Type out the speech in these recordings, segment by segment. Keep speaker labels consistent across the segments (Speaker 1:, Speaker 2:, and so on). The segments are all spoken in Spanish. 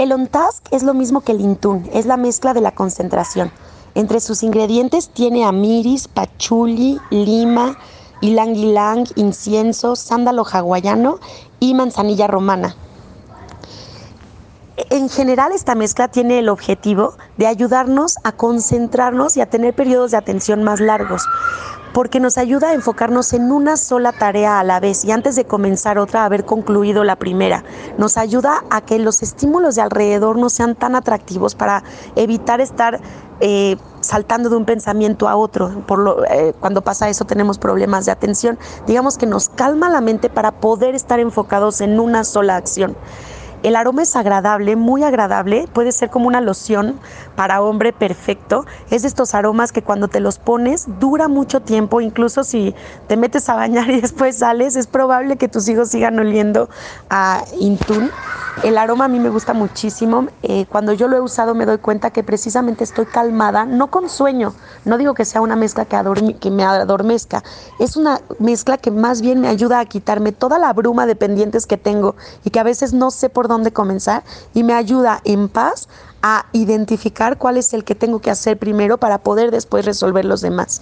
Speaker 1: El on-task es lo mismo que el intun, es la mezcla de la concentración. Entre sus ingredientes tiene amiris, pachuli, lima, ylang ylang, incienso, sándalo hawaiano y manzanilla romana. En general esta mezcla tiene el objetivo de ayudarnos a concentrarnos y a tener periodos de atención más largos porque nos ayuda a enfocarnos en una sola tarea a la vez y antes de comenzar otra haber concluido la primera. Nos ayuda a que los estímulos de alrededor no sean tan atractivos para evitar estar eh, saltando de un pensamiento a otro. Por lo, eh, cuando pasa eso tenemos problemas de atención. Digamos que nos calma la mente para poder estar enfocados en una sola acción. El aroma es agradable, muy agradable, puede ser como una loción para hombre perfecto. Es de estos aromas que cuando te los pones dura mucho tiempo, incluso si te metes a bañar y después sales, es probable que tus hijos sigan oliendo a Intun. El aroma a mí me gusta muchísimo. Eh, cuando yo lo he usado me doy cuenta que precisamente estoy calmada, no con sueño. No digo que sea una mezcla que, que me adormezca. Es una mezcla que más bien me ayuda a quitarme toda la bruma de pendientes que tengo y que a veces no sé por dónde comenzar y me ayuda en paz a identificar cuál es el que tengo que hacer primero para poder después resolver los demás.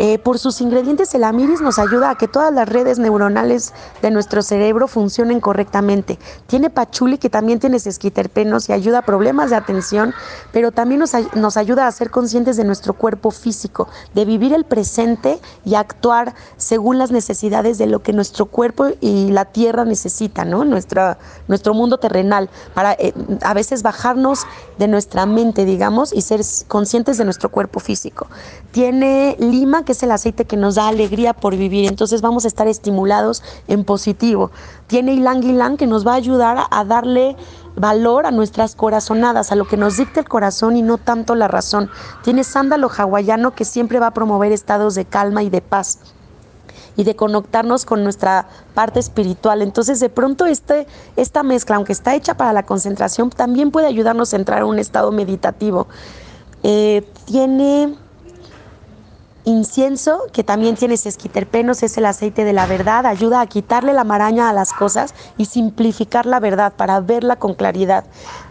Speaker 1: Eh, por sus ingredientes, el amiris nos ayuda a que todas las redes neuronales de nuestro cerebro funcionen correctamente. Tiene pachuli, que también tiene sesquiterpenos y ayuda a problemas de atención, pero también nos, ayuda a ser conscientes de nuestro cuerpo físico, de vivir el presente y actuar según las necesidades de lo que nuestro cuerpo y la tierra necesitan, ¿no? Nuestra, nuestro mundo terrenal, para eh, a veces bajarnos de nuestra mente, digamos, y ser conscientes de nuestro cuerpo físico. Tiene lima, que es el aceite que nos da alegría por vivir. Entonces vamos a estar estimulados en positivo. Tiene ylang ylang que nos va a ayudar a darle valor a nuestras corazonadas, a lo que nos dicta el corazón y no tanto la razón. Tiene sándalo hawaiano que siempre va a promover estados de calma y de paz y de conectarnos con nuestra parte espiritual. Entonces, de pronto este, esta mezcla, aunque está hecha para la concentración, también puede ayudarnos a entrar a un estado meditativo. Eh, tiene Incienso, que también tiene sesquiterpenos, es el aceite de la verdad, ayuda a quitarle la maraña a las cosas y simplificar la verdad para verla con claridad.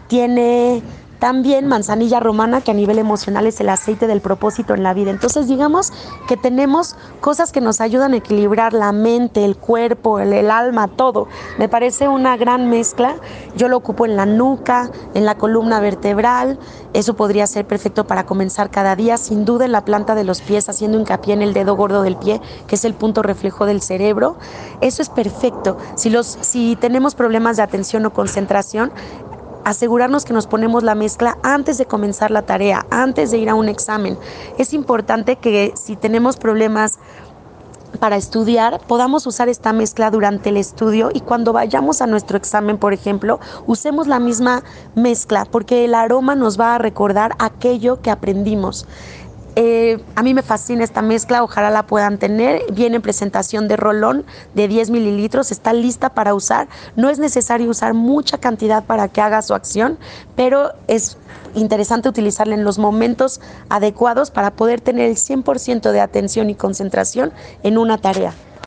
Speaker 1: Tiene también manzanilla romana, que a nivel emocional es el aceite del propósito en la vida. Entonces, digamos que tenemos cosas que nos ayudan a equilibrar la mente, el cuerpo, el, alma, todo. Me parece una gran mezcla. Yo lo ocupo en la nuca, en la columna vertebral. Eso podría ser perfecto para comenzar cada día, sin duda en la planta de los pies, haciendo hincapié en el dedo gordo del pie, que es el punto reflejo del cerebro. Eso es perfecto. Si, los, si tenemos problemas de atención o concentración, asegurarnos que nos ponemos la mezcla antes de comenzar la tarea, antes de ir a un examen. Es importante que si tenemos problemas para estudiar, podamos usar esta mezcla durante el estudio y cuando vayamos a nuestro examen, por ejemplo, usemos la misma mezcla porque el aroma nos va a recordar aquello que aprendimos. Eh, a mí me fascina esta mezcla, ojalá la puedan tener. Viene en presentación de rolón de 10 mililitros, está lista para usar. No es necesario usar mucha cantidad para que haga su acción, pero es interesante utilizarla en los momentos adecuados para poder tener el 100% de atención y concentración en una tarea.